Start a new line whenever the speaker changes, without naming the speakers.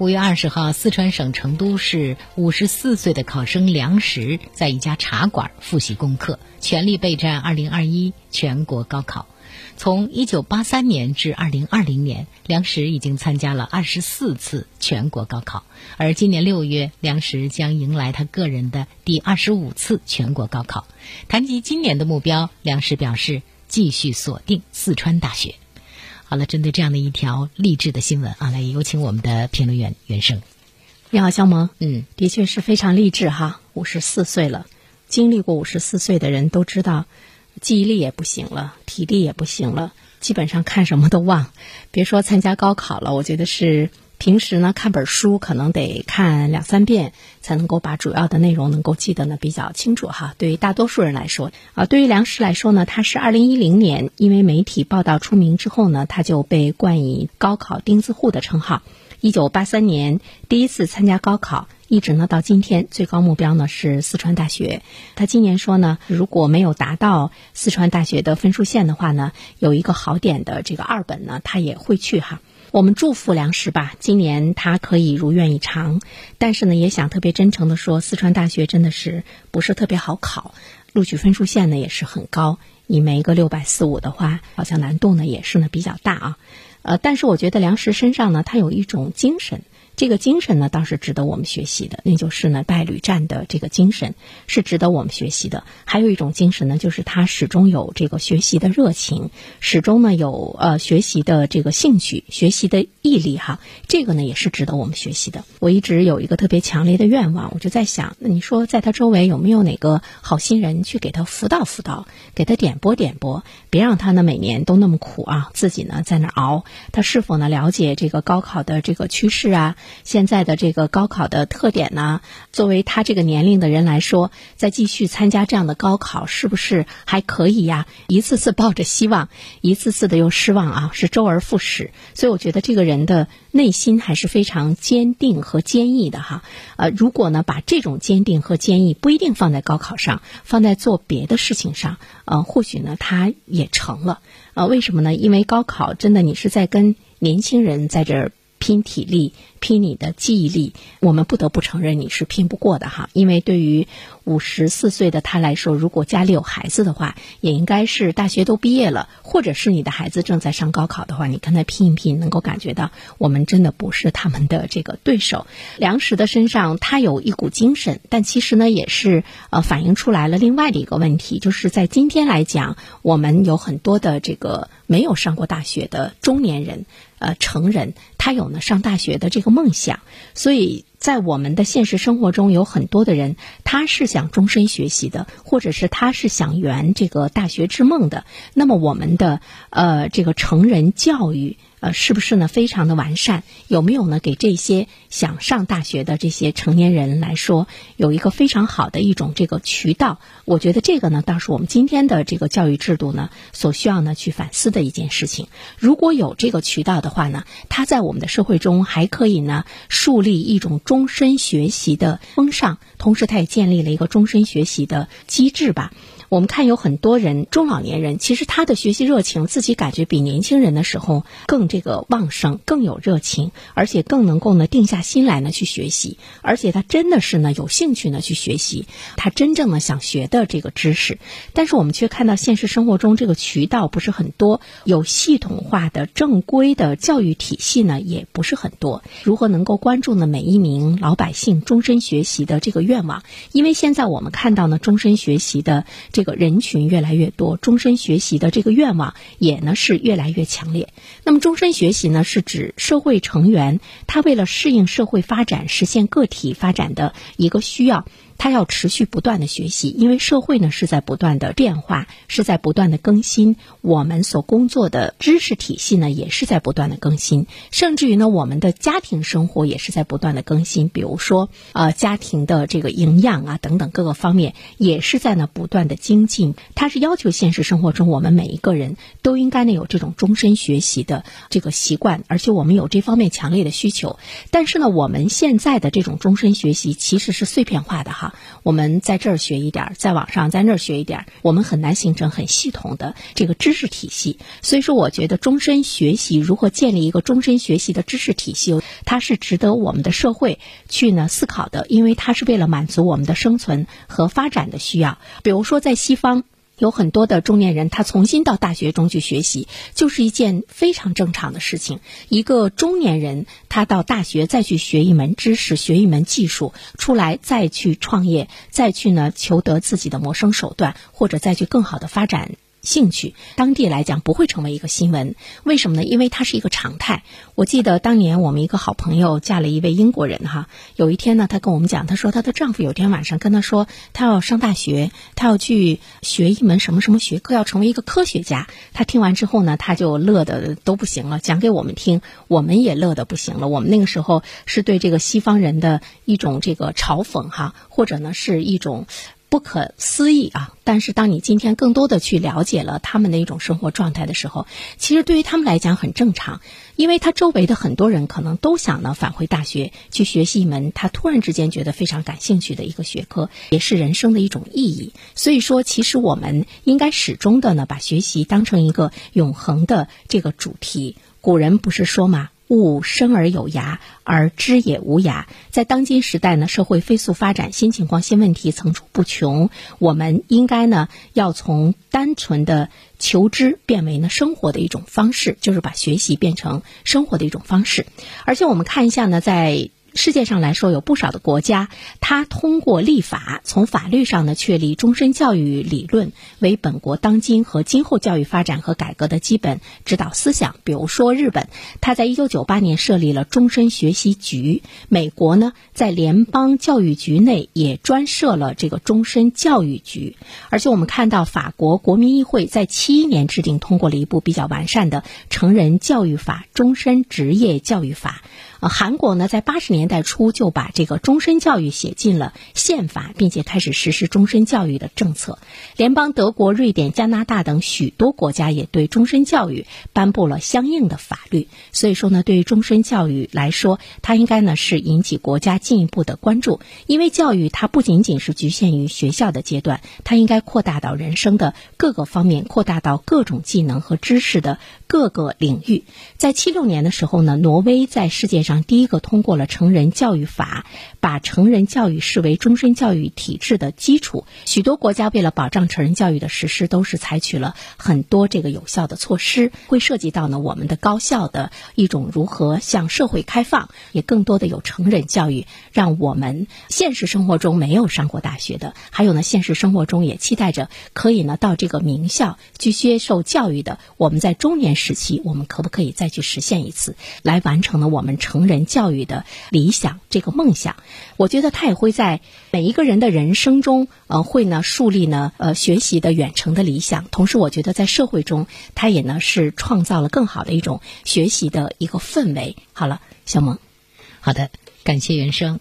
五月二十号，四川省成都市五十四岁的考生梁石在一家茶馆复习功课，全力备战二零二一全国高考。从一九八三年至二零二零年，梁石已经参加了二十四次全国高考，而今年六月，梁石将迎来他个人的第二十五次全国高考。谈及今年的目标，梁石表示继续锁定四川大学。好了，针对这样的一条励志的新闻啊，来有请我们的评论员袁生。
你好，肖萌。
嗯，
的确是非常励志哈。五十四岁了，经历过五十四岁的人都知道，记忆力也不行了，体力也不行了，基本上看什么都忘。别说参加高考了，我觉得是平时呢看本书可能得看两三遍，才能够把主要的内容能够记得呢比较清楚哈。对于大多数人来说，啊，对于梁实来说呢，他是二零一零年因为媒体报道出名之后呢，他就被冠以“高考钉子户”的称号。一九八三年第一次参加高考，一直呢到今天，最高目标呢是四川大学。他今年说呢，如果没有达到四川大学的分数线的话呢，有一个好点的这个二本呢，他也会去哈。我们祝福梁实吧，今年他可以如愿以偿。但是呢，也想特别真诚的说，四川大学真的是不是特别好考，录取分数线呢也是很高。你没个六百四五的话，好像难度呢也是呢比较大啊。呃，但是我觉得梁实身上呢，他有一种精神，这个精神呢倒是值得我们学习的，那就是呢败屡战的这个精神是值得我们学习的。还有一种精神呢，就是他始终有这个学习的热情，始终呢有呃学习的这个兴趣、学习的毅力哈，这个呢也是值得我们学习的。我一直有一个特别强烈的愿望，我就在想，那你说在他周围有没有哪个好心人去给他辅导辅导，给他点拨点拨，别让他呢每年都那么苦啊，自己呢在那熬。他是否呢了解这个高考的这个趋势啊？现在的这个高考的特点呢？作为他这个年龄的人来说，再继续参加这样的高考，是不是还可以呀？一次次抱着希望，一次次的又失望啊，是周而复始。所以我觉得这个人的内心还是非常坚定和坚毅的哈。呃，如果呢把这种坚定和坚毅不一定放在高考上，放在做别的事情上，呃，或许呢他也成了。呃，为什么呢？因为高考真的，你是在跟年轻人在这儿拼体力、拼你的记忆力。我们不得不承认你是拼不过的哈。因为对于五十四岁的他来说，如果家里有孩子的话，也应该是大学都毕业了，或者是你的孩子正在上高考的话，你跟他拼一拼，能够感觉到我们真的不是他们的这个对手。梁实的身上他有一股精神，但其实呢，也是呃反映出来了另外的一个问题，就是在今天来讲，我们有很多的这个没有上过大学的中年人，呃，成人，他有呢上大学的这个梦想，所以。在我们的现实生活中，有很多的人，他是想终身学习的，或者是他是想圆这个大学之梦的。那么，我们的呃这个成人教育。呃，是不是呢？非常的完善，有没有呢？给这些想上大学的这些成年人来说，有一个非常好的一种这个渠道。我觉得这个呢，倒是我们今天的这个教育制度呢，所需要呢去反思的一件事情。如果有这个渠道的话呢，它在我们的社会中还可以呢树立一种终身学习的风尚，同时它也建立了一个终身学习的机制吧。我们看有很多人中老年人，其实他的学习热情自己感觉比年轻人的时候更这个旺盛，更有热情，而且更能够呢定下心来呢去学习，而且他真的是呢有兴趣呢去学习他真正的想学的这个知识。但是我们却看到现实生活中这个渠道不是很多，有系统化的正规的教育体系呢也不是很多。如何能够关注呢每一名老百姓终身学习的这个愿望？因为现在我们看到呢终身学习的这。这个人群越来越多，终身学习的这个愿望也呢是越来越强烈。那么，终身学习呢是指社会成员他为了适应社会发展、实现个体发展的一个需要。他要持续不断的学习，因为社会呢是在不断的变化，是在不断的更新。我们所工作的知识体系呢也是在不断的更新，甚至于呢我们的家庭生活也是在不断的更新。比如说，呃，家庭的这个营养啊等等各个方面也是在呢不断的精进。它是要求现实生活中我们每一个人都应该呢有这种终身学习的这个习惯，而且我们有这方面强烈的需求。但是呢，我们现在的这种终身学习其实是碎片化的哈。我们在这儿学一点儿，在网上在那儿学一点儿，我们很难形成很系统的这个知识体系。所以说，我觉得终身学习如何建立一个终身学习的知识体系，它是值得我们的社会去呢思考的，因为它是为了满足我们的生存和发展的需要。比如说，在西方。有很多的中年人，他重新到大学中去学习，就是一件非常正常的事情。一个中年人，他到大学再去学一门知识，学一门技术，出来再去创业，再去呢求得自己的谋生手段，或者再去更好的发展。兴趣，当地来讲不会成为一个新闻，为什么呢？因为它是一个常态。我记得当年我们一个好朋友嫁了一位英国人哈，有一天呢，她跟我们讲，她说她的丈夫有天晚上跟她说，她要上大学，她要去学一门什么什么学科，要成为一个科学家。她听完之后呢，她就乐得都不行了，讲给我们听，我们也乐得不行了。我们那个时候是对这个西方人的一种这个嘲讽哈，或者呢是一种。不可思议啊！但是当你今天更多的去了解了他们的一种生活状态的时候，其实对于他们来讲很正常，因为他周围的很多人可能都想呢返回大学去学习一门他突然之间觉得非常感兴趣的一个学科，也是人生的一种意义。所以说，其实我们应该始终的呢把学习当成一个永恒的这个主题。古人不是说吗？物生而有涯，而知也无涯。在当今时代呢，社会飞速发展，新情况、新问题层出不穷。我们应该呢，要从单纯的求知变为呢生活的一种方式，就是把学习变成生活的一种方式。而且我们看一下呢，在。世界上来说，有不少的国家，它通过立法，从法律上呢确立终身教育理论为本国当今和今后教育发展和改革的基本指导思想。比如说，日本，它在一九九八年设立了终身学习局；美国呢，在联邦教育局内也专设了这个终身教育局。而且，我们看到法国国民议会在七一年制定通过了一部比较完善的成人教育法——终身职业教育法。呃，韩国呢，在八十年代初就把这个终身教育写进了宪法，并且开始实施终身教育的政策。联邦德国、瑞典、加拿大等许多国家也对终身教育颁布了相应的法律。所以说呢，对于终身教育来说，它应该呢是引起国家进一步的关注，因为教育它不仅仅是局限于学校的阶段，它应该扩大到人生的各个方面，扩大到各种技能和知识的各个领域。在七六年的时候呢，挪威在世界上。第一个通过了成人教育法，把成人教育视为终身教育体制的基础。许多国家为了保障成人教育的实施，都是采取了很多这个有效的措施。会涉及到呢我们的高校的一种如何向社会开放，也更多的有成人教育，让我们现实生活中没有上过大学的，还有呢现实生活中也期待着可以呢到这个名校去接受教育的，我们在中年时期，我们可不可以再去实现一次，来完成了我们成。人教育的理想，这个梦想，我觉得他也会在每一个人的人生中，呃，会呢树立呢，呃，学习的远程的理想。同时，我觉得在社会中，他也呢是创造了更好的一种学习的一个氛围。好了，小萌，
好的，感谢原生。